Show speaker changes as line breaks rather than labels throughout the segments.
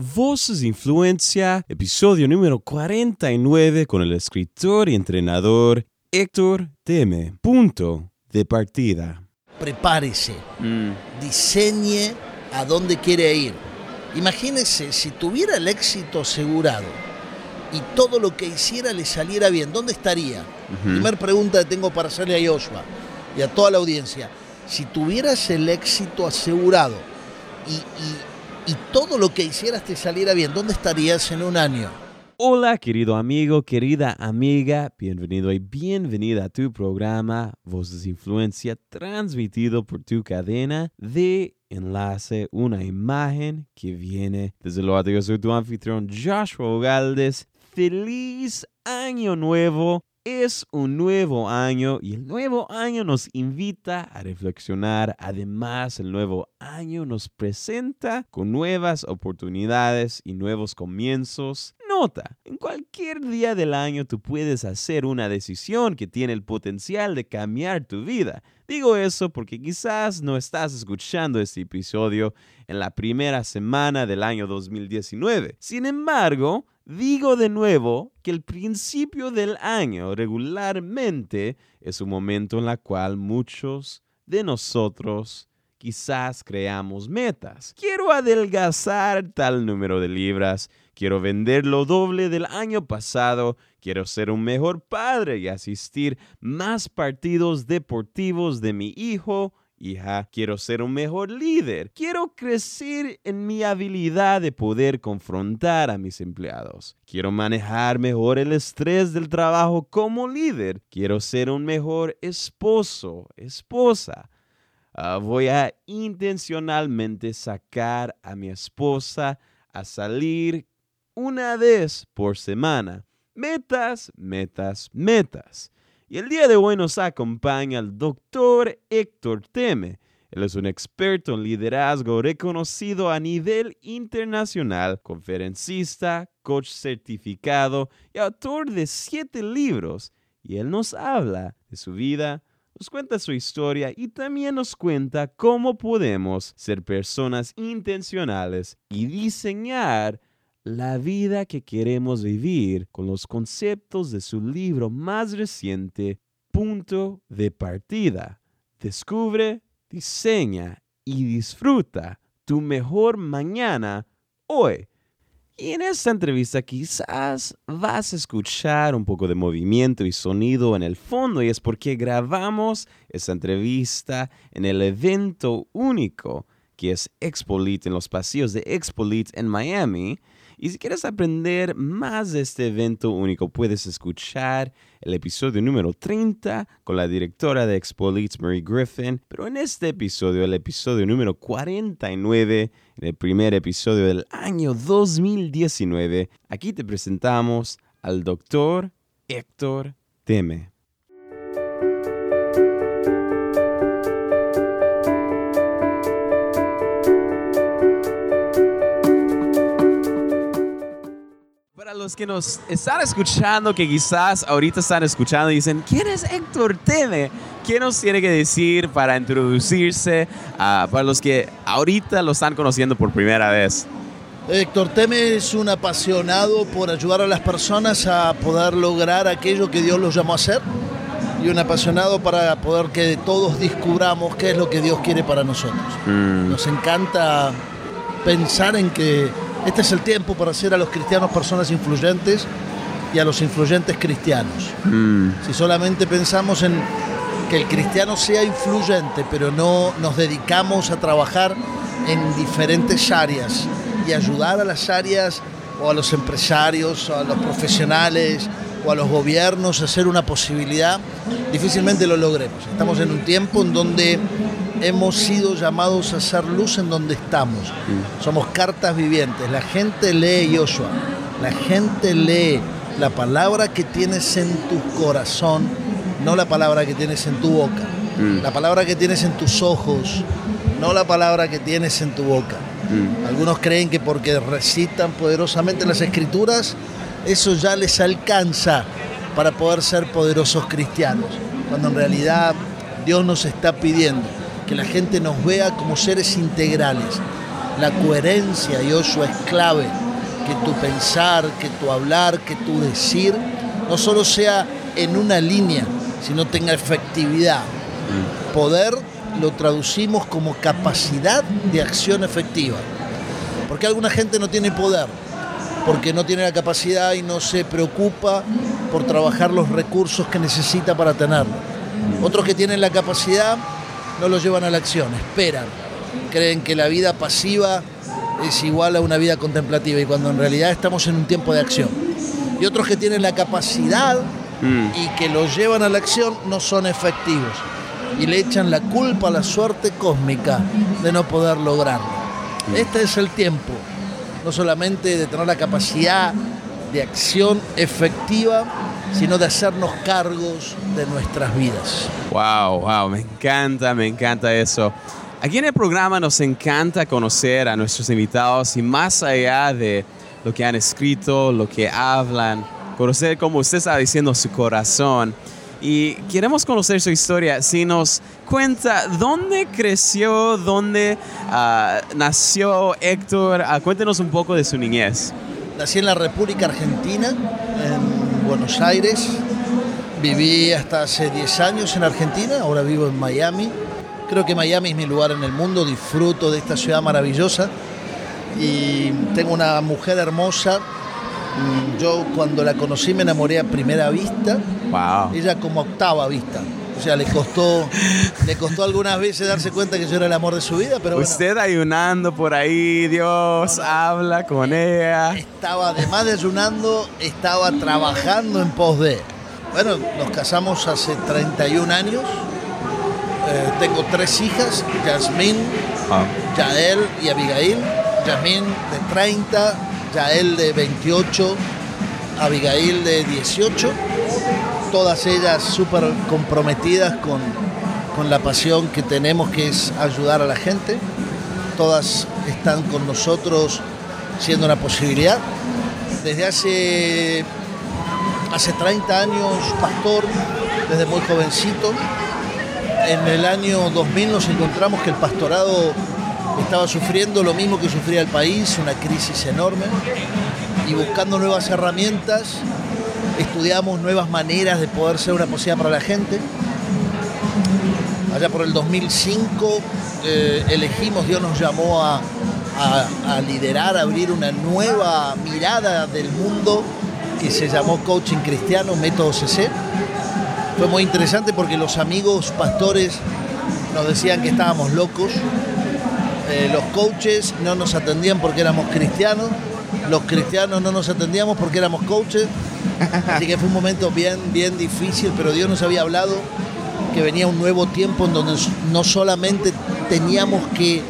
Voces de Influencia, episodio número 49 con el escritor y entrenador Héctor Teme. Punto de partida.
Prepárese, diseñe a dónde quiere ir. Imagínese si tuviera el éxito asegurado y todo lo que hiciera le saliera bien, ¿dónde estaría? Primer pregunta que tengo para hacerle a Joshua y a toda la audiencia. Si tuvieras el éxito asegurado y, y- y todo lo que hicieras te saliera bien, ¿dónde estarías en un año?
Hola querido amigo, querida amiga, bienvenido y bienvenida a tu programa Voces Influencia transmitido por tu cadena de enlace, una imagen que viene desde lo alto. Yo soy tu anfitrión Joshua Galdes. Feliz año nuevo. Es un nuevo año y el nuevo año nos invita a reflexionar. Además, el nuevo año nos presenta con nuevas oportunidades y nuevos comienzos. En cualquier día del año tú puedes hacer una decisión que tiene el potencial de cambiar tu vida. Digo eso porque quizás no estás escuchando este episodio en la primera semana del año 2019. Sin embargo, digo de nuevo que el principio del año regularmente es un momento en el cual muchos de nosotros quizás creamos metas. Quiero adelgazar tal número de libras, quiero vender lo doble del año pasado, quiero ser un mejor padre y asistir más partidos deportivos de mi hijo. Hija, quiero ser un mejor líder. Quiero crecer en mi habilidad de poder confrontar a mis empleados. Quiero manejar mejor el estrés del trabajo como líder. Quiero ser un mejor esposo, esposa. Ah, voy a intencionalmente sacar a mi esposa a salir una vez por semana. Metas, metas, metas. Y el día de hoy nos acompaña el doctor Héctor Teme. Él es un experto en liderazgo reconocido a nivel internacional, conferencista, coach certificado y autor de siete libros. Y él nos habla de su vida, nos cuenta su historia y también nos cuenta cómo podemos ser personas intencionales y diseñar la vida que queremos vivir con los conceptos de su libro más reciente, Punto de Partida. Descubre, diseña y disfruta tu mejor mañana hoy. Y en esta entrevista quizás vas a escuchar un poco de movimiento y sonido en el fondo y es porque grabamos esta entrevista en el evento único que es Expolit en los pasillos de Expolit en Miami. Y si quieres aprender más de este evento único, puedes escuchar el episodio número 30 con la directora de Expolit, Mary Griffin. Pero en este episodio, el episodio número 49, en el primer episodio del año 2019, aquí te presentamos al doctor Héctor Teme. Los que nos están escuchando, que quizás ahorita están escuchando y dicen, ¿quién es Héctor Teme? ¿Qué nos tiene que decir para introducirse? ah, para los que ahorita lo están conociendo por primera vez.
Héctor Teme es un apasionado por ayudar a las personas a poder lograr aquello que Dios los llamó a hacer y un apasionado para poder que todos descubramos qué es lo que Dios quiere para nosotros. Nos encanta pensar en que este es el tiempo para hacer a los cristianos personas influyentes y a los influyentes cristianos. Si solamente pensamos en que el cristiano sea influyente, pero no nos dedicamos a trabajar en diferentes áreas y ayudar a las áreas o a los empresarios, o a los profesionales o a los gobiernos a hacer una posibilidad, difícilmente lo logremos. Estamos en un tiempo en donde hemos sido llamados a hacer luz en donde estamos. Somos cartas vivientes. La gente lee Joshua. La gente lee la palabra que tienes en tu corazón, no la palabra que tienes en tu boca. La palabra que tienes en tus ojos, no la palabra que tienes en tu boca. Algunos creen que porque recitan poderosamente las escrituras, eso ya les alcanza para poder ser poderosos cristianos. Cuando en realidad Dios nos está pidiendo que la gente nos vea como seres integrales, La coherencia, y eso es clave. Que tu pensar, que tu hablar, que tu decir, no solo sea en una línea, sino tenga efectividad. Poder lo traducimos como capacidad de acción efectiva. Porque alguna gente no tiene poder, porque no tiene la capacidad y no se preocupa por trabajar los recursos que necesita para tenerlo. Otros que tienen la capacidad no lo llevan a la acción, esperan, creen que la vida pasiva es igual a una vida contemplativa y cuando en realidad estamos en un tiempo de acción. Y otros que tienen la capacidad y que lo llevan a la acción no son efectivos y le echan la culpa a la suerte cósmica de no poder lograrlo. Este es el tiempo, no solamente de tener la capacidad de acción efectiva, sino de hacernos cargos de nuestras vidas.
Wow, wow, me encanta, me encanta eso. Aquí en el programa nos encanta conocer a nuestros invitados y más allá de lo que han escrito, lo que hablan, conocer, como usted está diciendo, su corazón. Y queremos conocer su historia. Si nos cuenta dónde creció, dónde ah, nació Héctor, uh, cuéntenos un poco de su niñez.
Nací en la República Argentina, en Buenos Aires. Viví hasta hace 10 años en Argentina, ahora vivo en Miami. Creo que Miami es mi lugar en el mundo, disfruto de esta ciudad maravillosa y tengo una mujer hermosa Mm, yo cuando la conocí me enamoré a primera vista.
Wow.
Ella como octava vista. O sea, le costó, le costó algunas veces darse cuenta que yo era el amor de su vida, pero
Usted ayunando por ahí, Dios habla con ella.
Estaba, además de ayunando, estaba trabajando en pos de. Bueno, nos casamos hace 31 años. Eh, tengo tres hijas, Yasmín, ah. Yael y Abigail. Yasmín de 30, Yael de 28, Abigail de 18, todas ellas súper comprometidas con, con la pasión que tenemos que es ayudar a la gente. Todas están con nosotros siendo una posibilidad. Desde hace, hace 30 años, pastor, desde muy jovencito. En el año 2000 nos encontramos que el pastorado estaba sufriendo lo mismo que sufría el país, una crisis enorme, y buscando nuevas herramientas, estudiamos nuevas maneras de poder ser una posibilidad para la gente. Allá por el 2005 eh, elegimos, Dios nos llamó a, liderar, a abrir una nueva mirada del mundo que se llamó Coaching Cristiano, Método CC. Fue muy interesante porque los amigos pastores nos decían que estábamos locos, eh, los coaches no nos atendían porque éramos cristianos, los cristianos no nos atendíamos porque éramos coaches. Así que fue un momento bien, bien difícil, pero Dios nos había hablado que venía un nuevo tiempo en donde no solamente teníamos que,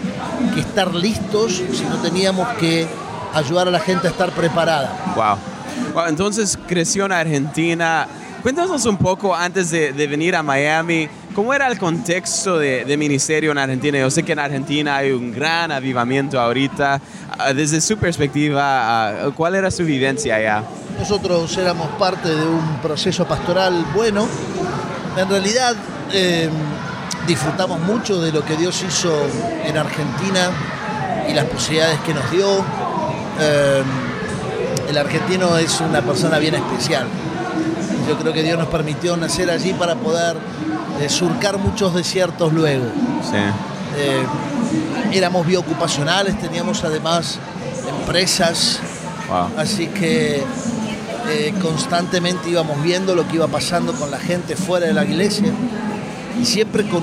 estar listos, sino teníamos que ayudar a la gente a estar preparada.
Wow. wow entonces creció en Argentina. Cuéntanos un poco antes de venir a Miami ¿Cómo era el contexto de, ministerio en Argentina? Yo sé que en Argentina hay un gran avivamiento ahorita. Ah, desde su perspectiva, ah, ¿cuál era su vivencia allá?
Nosotros éramos parte de un proceso pastoral bueno. En realidad em, disfrutamos mucho de lo que Dios hizo en Argentina y las posibilidades que nos dio. Em, el argentino es una persona bien especial. Yo creo que Dios nos permitió nacer allí para poder surcar muchos desiertos luego. Eh, éramos biocupacionales, teníamos además empresas, así que eh, constantemente íbamos viendo lo que iba pasando con la gente fuera de la iglesia y siempre con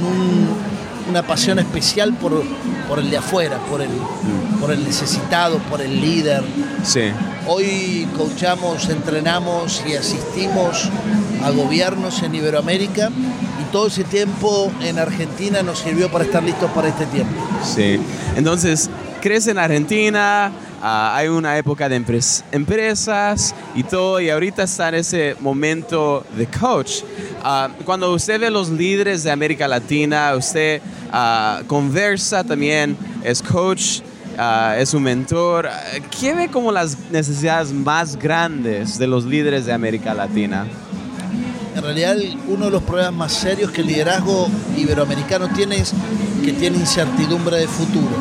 una pasión especial por, por el de afuera, por el, mm. por el necesitado, por el líder.
Sí.
Hoy coachamos, entrenamos y asistimos a gobiernos en Iberoamérica todo ese tiempo en Argentina nos sirvió para estar listos para este tiempo.
Sí, entonces crece en Argentina, ah, hay una época de empresas y todo, y ahorita está en ese momento de coach. Ah, cuando usted ve los líderes de América Latina, usted ah, conversa también, es coach. es un mentor. ¿Qué ve como las necesidades más grandes de los líderes de América Latina?
En realidad uno de los problemas más serios que el liderazgo iberoamericano tiene es que tiene incertidumbre de futuro.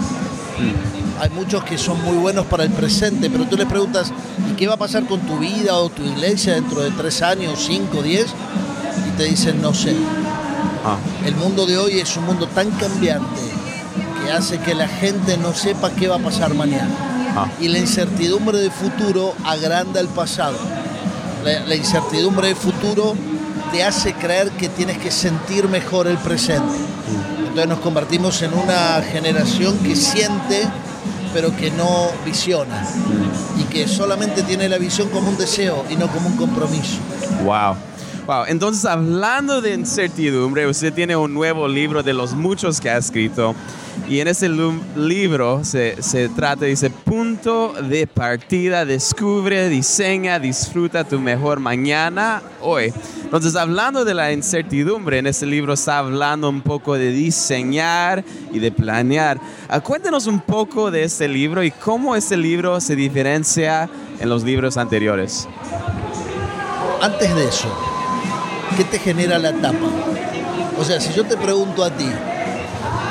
Mm. hay muchos que son muy buenos para el presente, pero tú les preguntas, ¿y qué va a pasar con tu vida o tu iglesia dentro de tres años, cinco, diez? Y te dicen, no sé.
Ah.
El mundo de hoy es un mundo tan cambiante que hace que la gente no sepa qué va a pasar mañana.
Ah.
Y la incertidumbre del futuro agranda el pasado. La, la incertidumbre del futuro te hace creer que tienes que sentir mejor el presente. Entonces nos convertimos en una generación que siente pero que no visiona y que solamente tiene la visión como un deseo y no como un compromiso.
Wow. Wow, entonces hablando de incertidumbre, usted tiene un nuevo libro de los muchos que ha escrito y en ese libro se, se trata, dice, punto de partida, descubre, diseña, disfruta tu mejor mañana hoy. Entonces hablando de la incertidumbre, en ese libro está hablando un poco de diseñar y de planear. Ah, cuéntenos un poco de este libro y cómo este libro se diferencia en los libros anteriores.
Antes de eso, ¿qué te genera la tapa? O sea, si yo te pregunto a ti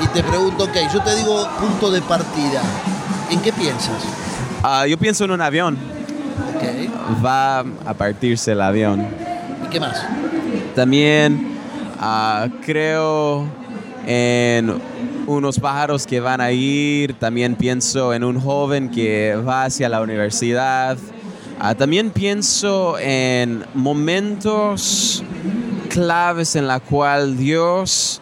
y te pregunto, ok, yo te digo punto de partida, ¿en qué piensas?
Ah, yo pienso en un avión.
Ok,
Va a partirse el avión.
¿y qué más?
También ah, creo en unos pájaros que van a ir. También pienso en un joven que va hacia la universidad. Ah, también pienso en momentos claves en la cual Dios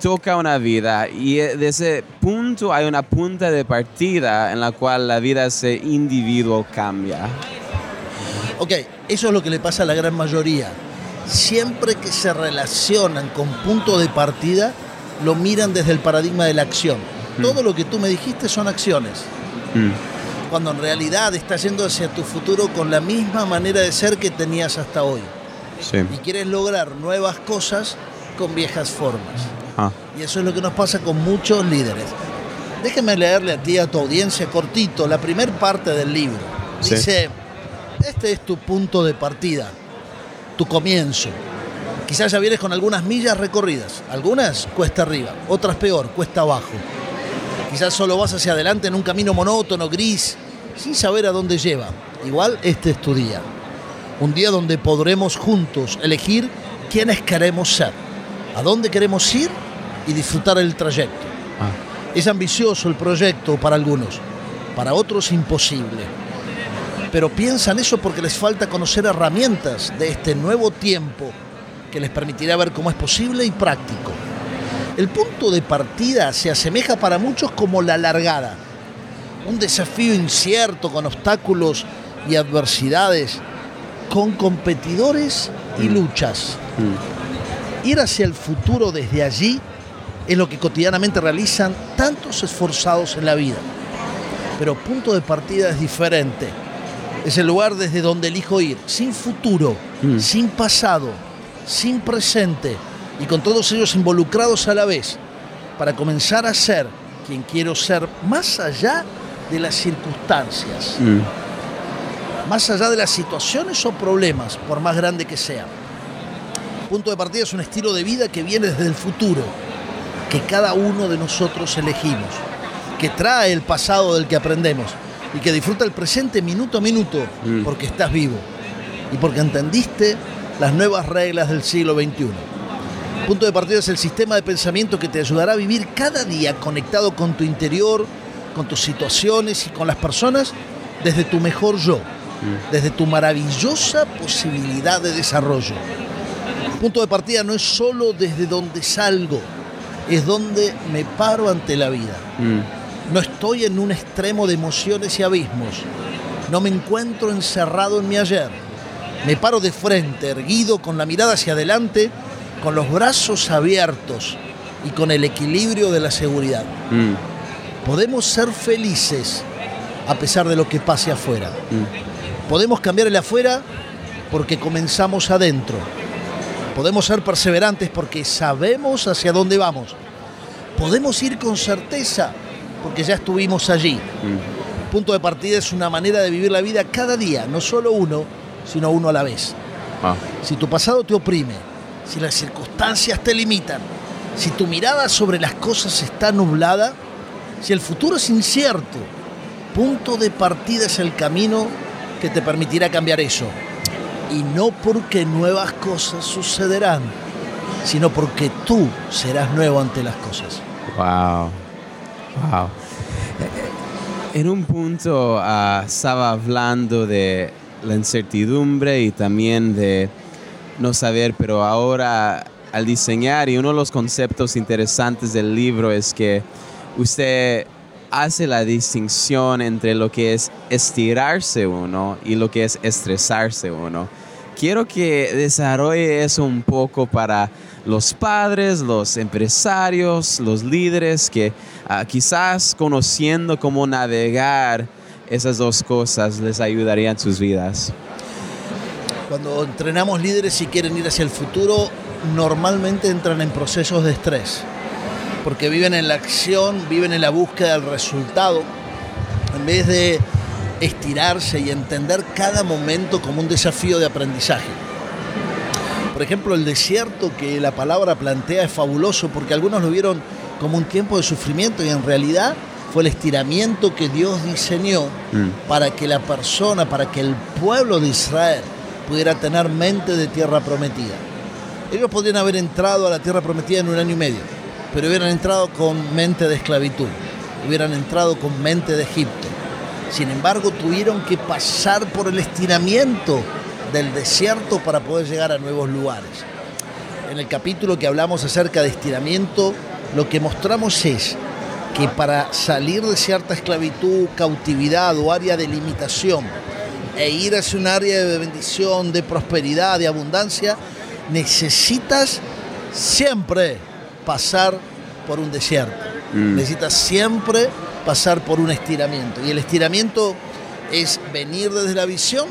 toca una vida y eh, de ese punto hay una punta de partida en la cual la vida de ese individuo cambia.
Ok, eso es lo que le pasa a la gran mayoría. Siempre que se relacionan con punto de partida, lo miran desde el paradigma de la acción. Todo lo que tú me dijiste son acciones,
Mm,
cuando en realidad estás yendo hacia tu futuro con la misma manera de ser que tenías hasta hoy.
sí.
Y quieres lograr nuevas cosas con viejas formas.
Ah,
Y eso es lo que nos pasa con muchos líderes. Déjeme leerle a ti, a tu audiencia, cortito, la primer parte del libro.
Sí.
Dice, este es tu punto de partida, tu comienzo. Quizás ya vienes con algunas millas recorridas, algunas cuesta arriba, otras peor, cuesta abajo. Quizás solo vas hacia adelante en un camino monótono, gris, sin saber a dónde lleva. Igual este es tu día. Un día donde podremos juntos elegir quiénes queremos ser, a dónde queremos ir y disfrutar el trayecto.
ah.
Es ambicioso el proyecto para algunos, para otros imposible. Pero piensan eso porque les falta conocer herramientas de este nuevo tiempo que les permitirá ver cómo es posible y práctico. El punto de partida se asemeja para muchos como la largada, un desafío incierto con obstáculos y adversidades, con competidores y luchas. Ir hacia el futuro desde allí es lo que cotidianamente realizan tantos esforzados en la vida. Pero punto de partida es diferente. Es el lugar desde donde elijo ir, sin futuro,
Mm.
sin pasado, sin presente y con todos ellos involucrados a la vez, para comenzar a ser quien quiero ser más allá de las circunstancias,
Mm,
más allá de las situaciones o problemas, por más grande que sean. Punto de partida es un estilo de vida que viene desde el futuro, que cada uno de nosotros elegimos, que trae el pasado del que aprendemos y que disfruta el presente minuto a minuto
Mm.
porque estás vivo y porque entendiste las nuevas reglas del siglo XXI. Punto de partida es el sistema de pensamiento que te ayudará a vivir cada día conectado con tu interior, con tus situaciones y con las personas desde tu mejor yo, desde tu maravillosa posibilidad de desarrollo. Punto de partida no es solo desde donde salgo, es donde me paro ante la vida.
mm,
No estoy en un extremo de emociones y abismos. No me encuentro encerrado en mi ayer. Me paro de frente, erguido, con la mirada hacia adelante, con los brazos abiertos y con el equilibrio de la seguridad.
mm,
Podemos ser felices a pesar de lo que pase afuera.
mm.
Podemos cambiar el afuera porque comenzamos adentro. Podemos ser perseverantes porque sabemos hacia dónde vamos. Podemos ir con certeza porque ya estuvimos allí. Punto de partida es una manera de vivir la vida cada día, no solo uno, sino uno a la vez.
Ah,
Si tu pasado te oprime, si las circunstancias te limitan, si tu mirada sobre las cosas está nublada, Si el futuro es incierto, punto de partida es el camino que te permitirá cambiar eso. Y no porque nuevas cosas sucederán, sino porque tú serás nuevo ante las cosas.
Wow. Wow. En un punto ah, estaba hablando de la incertidumbre y también de no saber, pero ahora al diseñar y uno de los conceptos interesantes del libro es que usted hace la distinción entre lo que es estirarse uno y lo que es estresarse uno. Quiero que desarrolle eso un poco para los padres, los empresarios, los líderes que ah, quizás conociendo cómo navegar esas dos cosas les ayudaría en sus vidas.
Cuando entrenamos líderes y quieren ir hacia el futuro, normalmente entran en procesos de estrés, porque viven en la acción, viven en la búsqueda del resultado, en vez de estirarse y entender cada momento como un desafío de aprendizaje. Por ejemplo, el desierto que la palabra plantea es fabuloso porque algunos lo vieron como un tiempo de sufrimiento y en realidad fue el estiramiento que Dios diseñó mm. para que la persona, para que el pueblo de Israel pudiera tener mente de tierra prometida. Ellos podrían haber entrado a la tierra prometida en un año y medio, pero hubieran entrado con mente de esclavitud, hubieran entrado con mente de Egipto. Sin embargo, tuvieron que pasar por el estiramiento del desierto para poder llegar a nuevos lugares. En el capítulo que hablamos acerca de estiramiento, lo que mostramos es que para salir de cierta esclavitud, cautividad o área de limitación e ir hacia un área de bendición, de prosperidad, de abundancia, necesitas siempre pasar por un desierto. Mm. Necesitas siempre pasar por un estiramiento. Y el estiramiento es venir desde la visión,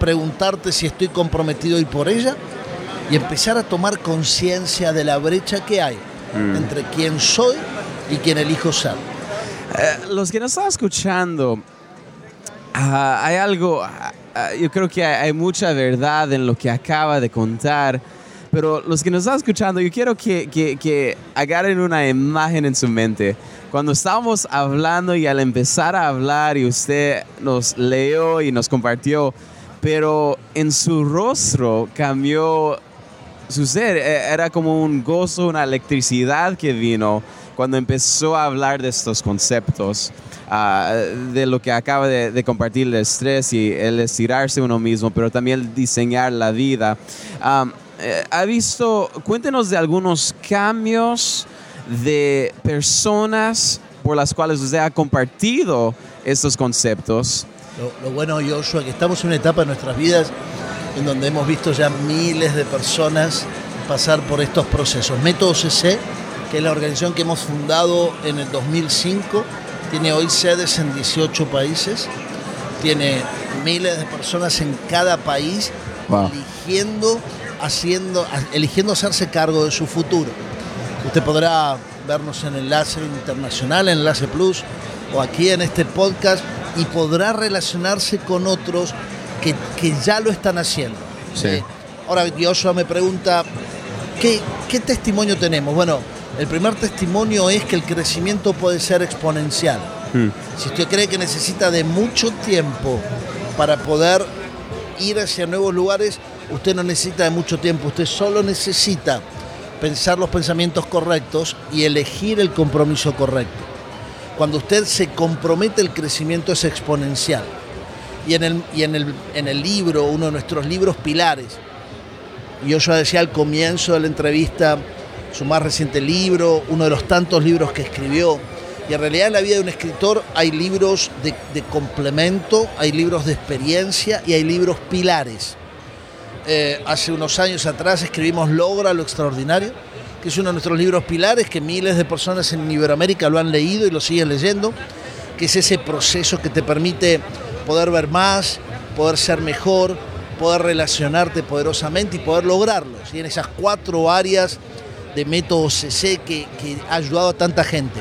preguntarte si estoy comprometido y por ella, y empezar a tomar conciencia de la brecha que hay mm. entre quién soy y quién elijo ser.
Eh, los que nos están escuchando, ah, hay algo, ah, yo creo que hay, mucha verdad en lo que acaba de contar, pero los que nos están escuchando, yo quiero que, que, que agarren una imagen en su mente. Cuando estábamos hablando y al empezar a hablar y usted nos leyó y nos compartió, pero en su rostro cambió su ser, e, era como un gozo, una electricidad que vino cuando empezó a hablar de estos conceptos, ah, de lo que acaba de, compartir el estrés y el estirarse uno mismo, pero también el diseñar la vida. Eh, ¿Ha visto, cuéntenos de algunos cambios de personas por las cuales usted ha compartido estos conceptos?
Lo, lo bueno, Joshua, que estamos en una etapa de nuestras vidas en donde hemos visto ya miles de personas pasar por estos procesos. Método CC que es la organización que hemos fundado en el 2005. Tiene hoy sedes en 18 países, tiene miles de personas en cada país eligiendo, haciendo, eligiendo hacerse cargo de su futuro. Usted podrá vernos en Enlace Internacional, en Enlace Plus o aquí en este podcast y podrá relacionarse con otros que, ya lo están haciendo. Sí. Eh, ahora Joshua me pregunta, ¿qué, ¿qué testimonio tenemos? Bueno, el primer testimonio es que el crecimiento puede ser exponencial. Hmm. Si usted cree que necesita de mucho tiempo para poder ir hacia nuevos lugares, usted no necesita de mucho tiempo, usted solo necesita pensar los pensamientos correctos y elegir el compromiso correcto. Cuando usted se compromete, el crecimiento es exponencial. Y en el, y en el, en el libro, uno de nuestros libros pilares, yo ya decía al comienzo de la entrevista, su más reciente libro, uno de los tantos libros que escribió. Y en realidad en la vida de un escritor hay libros de, complemento, hay libros de experiencia y hay libros pilares. Eh, hace unos años atrás escribimos Logra lo extraordinario, que es uno de nuestros libros pilares que miles de personas en Iberoamérica lo han leído y lo siguen leyendo, que es ese proceso que te permite poder ver más, poder ser mejor, poder relacionarte poderosamente y poder lograrlo. Y en esas cuatro áreas de método CC que, ha ayudado a tanta gente.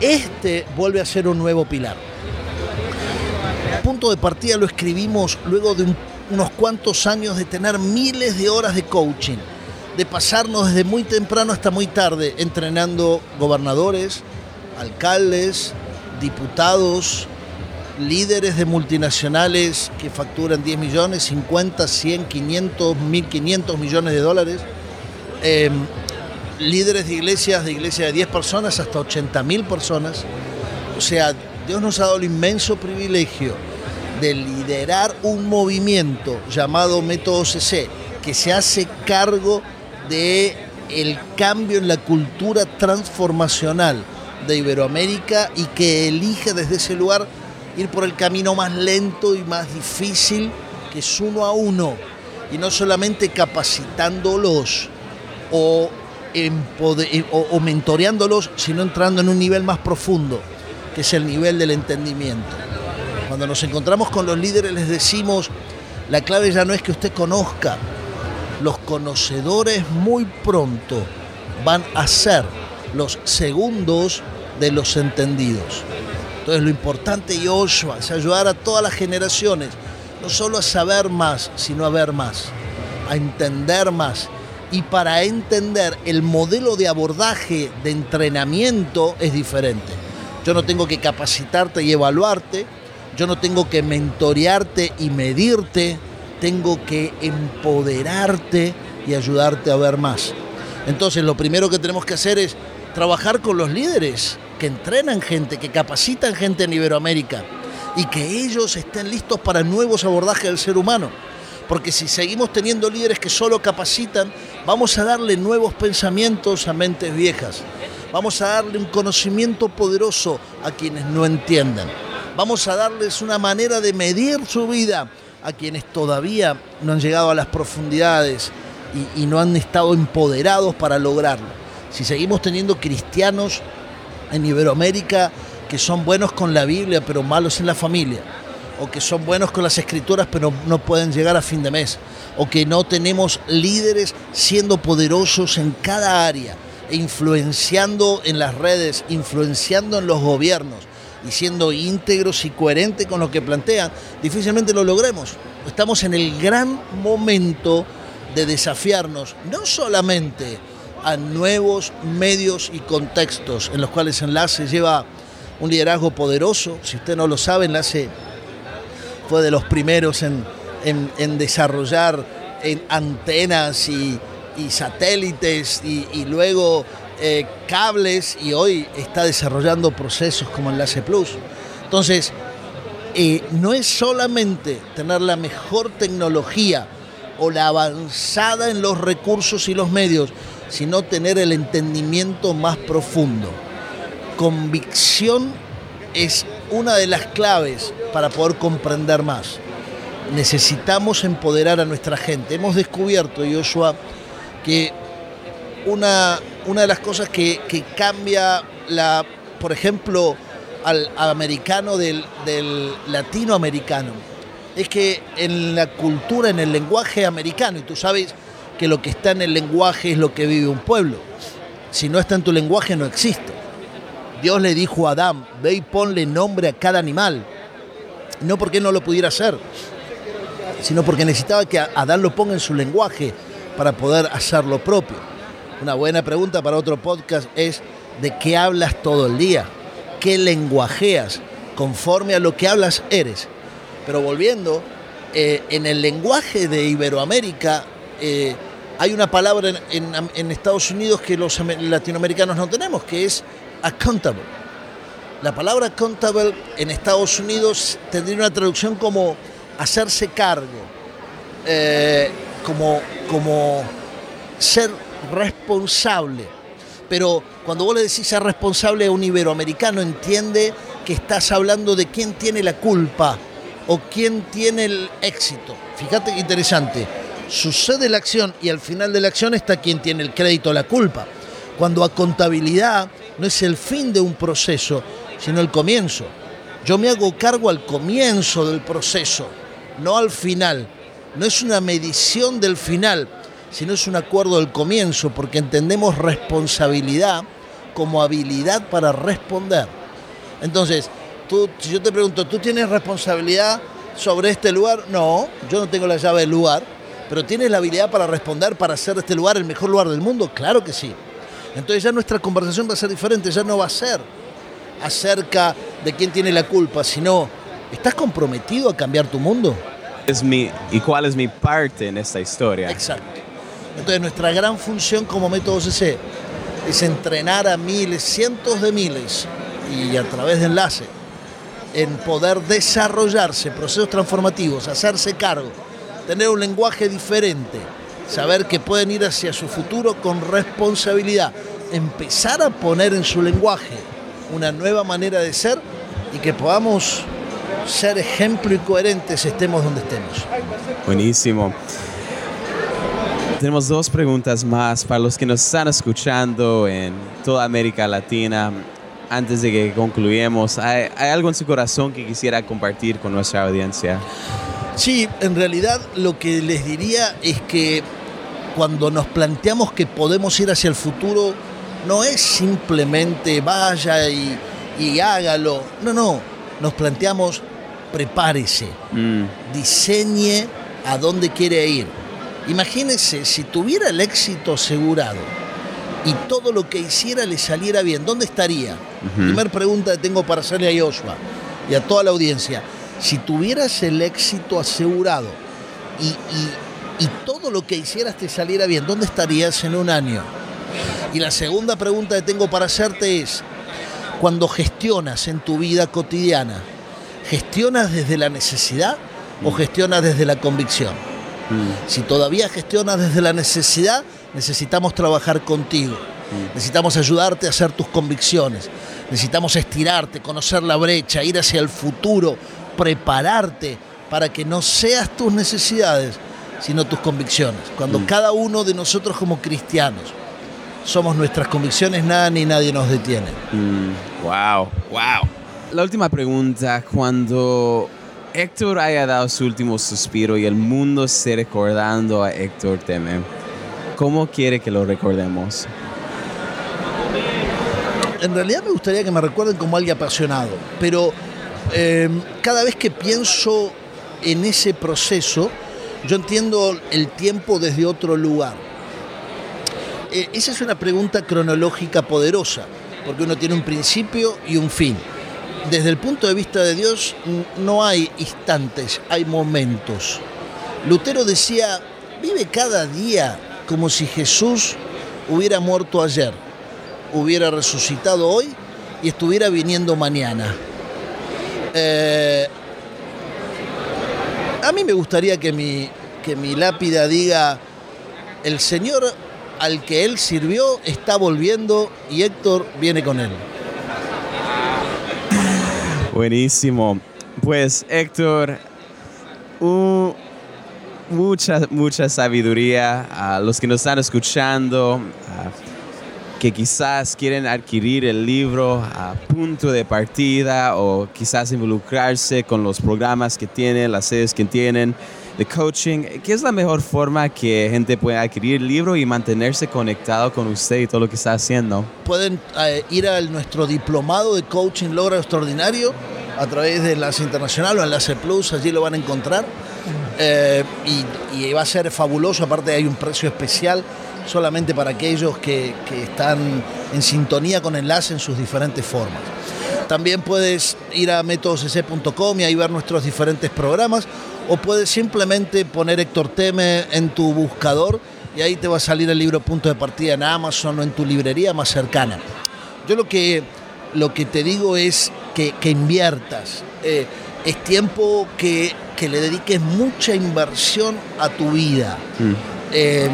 Este vuelve a ser un nuevo pilar. punto de partida lo escribimos luego de unos cuantos años de tener miles de horas de coaching, de pasarnos desde muy temprano hasta muy tarde entrenando gobernadores, alcaldes, diputados, líderes de multinacionales que facturan 10 millones, 50, 100, 500, 1500 millones de dólares, em, líderes de iglesias, de iglesias de 10 personas hasta 80 mil personas. O sea, Dios nos ha dado el inmenso privilegio de liderar un movimiento llamado Método CC, que se hace cargo de el cambio en la cultura transformacional de Iberoamérica y que elige desde ese lugar ir por el camino más lento y más difícil, que es uno a uno, y no solamente capacitándolos o, o, o mentoreándolos, sino entrando en un nivel más profundo, que es el nivel del entendimiento. Cuando nos encontramos con los líderes les decimos, la clave ya no es que usted conozca, los conocedores muy pronto van a ser los segundos de los entendidos. Entonces lo importante, Joshua, es ayudar a todas las generaciones, no solo a saber más, sino a ver más, a entender más. Y para entender el modelo de abordaje, de entrenamiento es diferente. Yo no tengo que capacitarte y evaluarte, yo no tengo que mentorearte y medirte, tengo que empoderarte y ayudarte a ver más. Entonces lo primero que tenemos que hacer es trabajar con los líderes que entrenan gente, que capacitan gente en Iberoamérica y que ellos estén listos para nuevos abordajes del ser humano. Porque si seguimos teniendo líderes que solo capacitan, vamos a darle nuevos pensamientos a mentes viejas. Vamos a darle un conocimiento poderoso a quienes no entienden. Vamos a darles una manera de medir su vida a quienes todavía no han llegado a las profundidades y, no han estado empoderados para lograrlo. Si seguimos teniendo cristianos en Iberoamérica que son buenos con la Biblia pero malos en la familia, o que son buenos con las escrituras pero no pueden llegar a fin de mes, o que no tenemos líderes siendo poderosos en cada área, e influenciando en las redes, influenciando en los gobiernos, y siendo íntegros y coherentes con lo que plantean, difícilmente lo logremos. Estamos en el gran momento de desafiarnos, no solamente a nuevos medios y contextos en los cuales Enlace lleva un liderazgo poderoso. Si usted no lo sabe, Enlace fue de los primeros en, desarrollar en antenas y, satélites y luego eh, cables y hoy está desarrollando procesos como Enlace Plus. Entonces, eh, no es solamente tener la mejor tecnología o la avanzada en los recursos y los medios, sino tener el entendimiento más profundo. Convicción es una de las claves para poder comprender más. Necesitamos empoderar a nuestra gente. Hemos descubierto, Joshua, que una, una de las cosas que, cambia, la, por ejemplo, al, americano del, latinoamericano, es que en la cultura, en el lenguaje americano, y tú sabes que lo que está en el lenguaje es lo que vive un pueblo, si no está en tu lenguaje no existe. Dios le dijo a Adán, ve y ponle nombre a cada animal, no porque no lo pudiera hacer, sino porque necesitaba que Adán lo ponga en su lenguaje para poder hacer lo propio. Una buena pregunta para otro podcast es ¿de qué hablas todo el día? ¿Qué lenguajeas? Conforme a lo que hablas eres. Pero volviendo, eh, en el lenguaje de Iberoamérica eh, hay una palabra en, Estados Unidos que los latinoamericanos no tenemos, que es accountable. La palabra accountable en Estados Unidos tendría una traducción como hacerse cargo, eh, como, como ser responsable. Pero cuando vos le decís ser responsable a un iberoamericano, entiende que estás hablando de quién tiene la culpa o quién tiene el éxito. Fíjate qué interesante. Sucede la acción y al final de la acción está quien tiene el crédito o la culpa. Cuando a contabilidad no es el fin de un proceso, sino el comienzo. Yo me hago cargo al comienzo del proceso, no al final. No es una medición del final, sino es un acuerdo del comienzo, porque entendemos responsabilidad como habilidad para responder. Entonces, tú, si yo te pregunto, ¿tú tienes responsabilidad sobre este lugar? No, yo no tengo la llave del lugar, pero ¿tienes la habilidad para responder, para hacer de este lugar el mejor lugar del mundo? Claro que sí. Entonces ya nuestra conversación va a ser diferente, ya no va a ser acerca de quién tiene la culpa, sino, ¿estás comprometido a cambiar tu mundo?
Es mi, ¿Y cuál es mi parte en esta historia?
Exacto. Entonces nuestra gran función como método CC es entrenar a miles, cientos de miles y a través de enlace en poder desarrollarse procesos transformativos, hacerse cargo, tener un lenguaje diferente, saber que pueden ir hacia su futuro con responsabilidad, empezar a poner en su lenguaje una nueva manera de ser y que podamos ser ejemplo y coherentes estemos donde estemos.
Buenísimo. Tenemos dos preguntas más para los que nos están escuchando en toda América Latina. Antes de que concluyamos, ¿hay, ¿hay algo en su corazón que quisiera compartir con nuestra audiencia?
Sí, en realidad lo que les diría es que cuando nos planteamos que podemos ir hacia el futuro, no es simplemente vaya y, y hágalo. No, no. Nos planteamos prepárese,
Mm,
diseñe a dónde quiere ir. Imagínese si tuviera el éxito asegurado y todo lo que hiciera le saliera bien, ¿dónde estaría? Primera pregunta que tengo para hacerle a Joshua y a toda la audiencia. Si tuvieras el éxito asegurado y, y- y todo lo que hicieras te saliera bien, ¿dónde estarías en un año? Y la segunda pregunta que tengo para hacerte es, cuando gestionas en tu vida cotidiana, ¿gestionas desde la necesidad o gestionas desde la convicción?
Mm,
Si todavía gestionas desde la necesidad, necesitamos trabajar contigo. Necesitamos ayudarte a hacer tus convicciones. Necesitamos estirarte, conocer la brecha, ir hacia el futuro, prepararte para que no seas tus necesidades, sino tus convicciones. Cuando cada uno de nosotros como cristianos somos nuestras convicciones, nada ni nadie nos detiene.
mm, wow, wow. La última pregunta, cuando Héctor haya dado su último suspiro y el mundo esté recordando a Héctor Teme, ¿cómo quiere que lo recordemos?
en realidad me gustaría que me recuerden como alguien apasionado, pero eh, cada vez que pienso en ese proceso, yo entiendo el tiempo desde otro lugar. Eh, esa es una pregunta cronológica poderosa, porque uno tiene un principio y un fin. Desde el punto de vista de Dios no hay instantes, hay momentos. Lutero decía, vive cada día como si Jesús hubiera muerto ayer hubiera resucitado hoy y estuviera viniendo mañana. Eh, a mí me gustaría que mi, que mi lápida diga, el Señor al que Él sirvió está volviendo y Héctor viene con Él.
Buenísimo. Pues Héctor, mucha, mucha sabiduría a los que nos están escuchando, que quizás quieren adquirir el libro a punto de partida o quizás involucrarse con los programas que tienen, las sedes que tienen de coaching. ¿Qué es la mejor forma que gente pueda adquirir el libro y mantenerse conectado con usted y todo lo que está haciendo?
Pueden eh, ir a nuestro diplomado de coaching Logra Extraordinario a través de Enlace Internacional o Enlace Plus, allí lo van a encontrar. Eh, y, va a ser fabuloso, aparte hay un precio especial solamente para aquellos que, que están en sintonía con Enlace en sus diferentes formas. También puedes ir a métodocc.com y ahí ver nuestros diferentes programas o puedes simplemente poner Héctor Teme en tu buscador y ahí te va a salir el libro punto de partida en Amazon o en tu librería más cercana. Yo lo que, lo que te digo es que, que inviertas. Eh, es tiempo que, que le dediques mucha inversión a tu vida. Eh,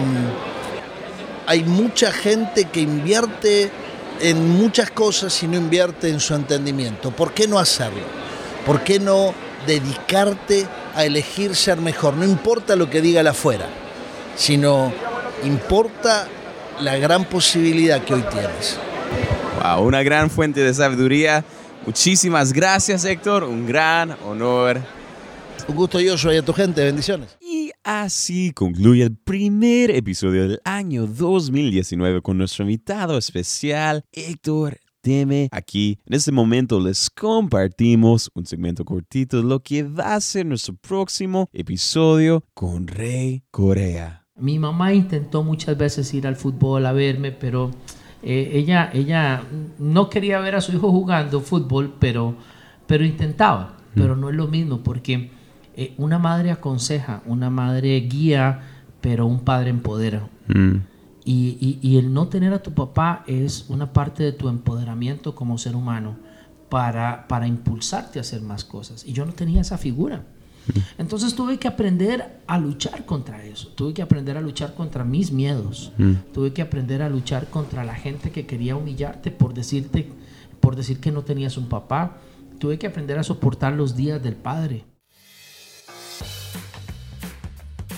hay mucha gente que invierte en muchas cosas y no invierte en su entendimiento. ¿Por qué no hacerlo? ¿Por qué no dedicarte a elegir ser mejor? No importa lo que diga el afuera, sino importa la gran posibilidad que hoy tienes.
Wow, una gran fuente de sabiduría. Muchísimas gracias, Héctor. Un gran honor.
Un gusto, Joshua, y a tu gente. Bendiciones.
Así concluye el primer episodio del año 2019 con nuestro invitado especial, Héctor Teme. Aquí, en este momento, les compartimos un segmento cortito de lo que va a ser nuestro próximo episodio con Rey Corea.
Mi mamá intentó muchas veces ir al fútbol a verme, pero Eh, ella, ella no quería ver a su hijo jugando fútbol, pero, pero intentaba. Pero no es lo mismo porque eh, una madre aconseja, una madre guía, pero un padre empodera.
Mm.
Y, y- y el no tener a tu papá es una parte de tu empoderamiento como ser humano para, para impulsarte a hacer más cosas. Y yo no tenía esa figura. Entonces tuve que aprender a luchar contra eso. Tuve que aprender a luchar contra mis miedos. Tuve que aprender a luchar contra la gente que quería humillarte por decirte, por decir que no tenías un papá. Tuve que aprender a soportar los días del padre.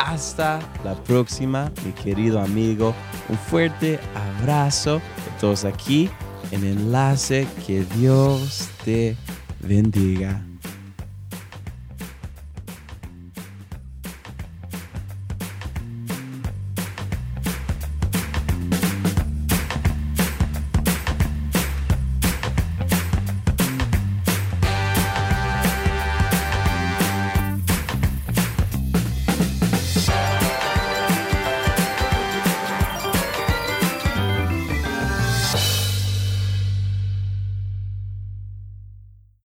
hasta la próxima, mi querido amigo. Un fuerte abrazo de todos aquí en Enlace. Que Dios te bendiga.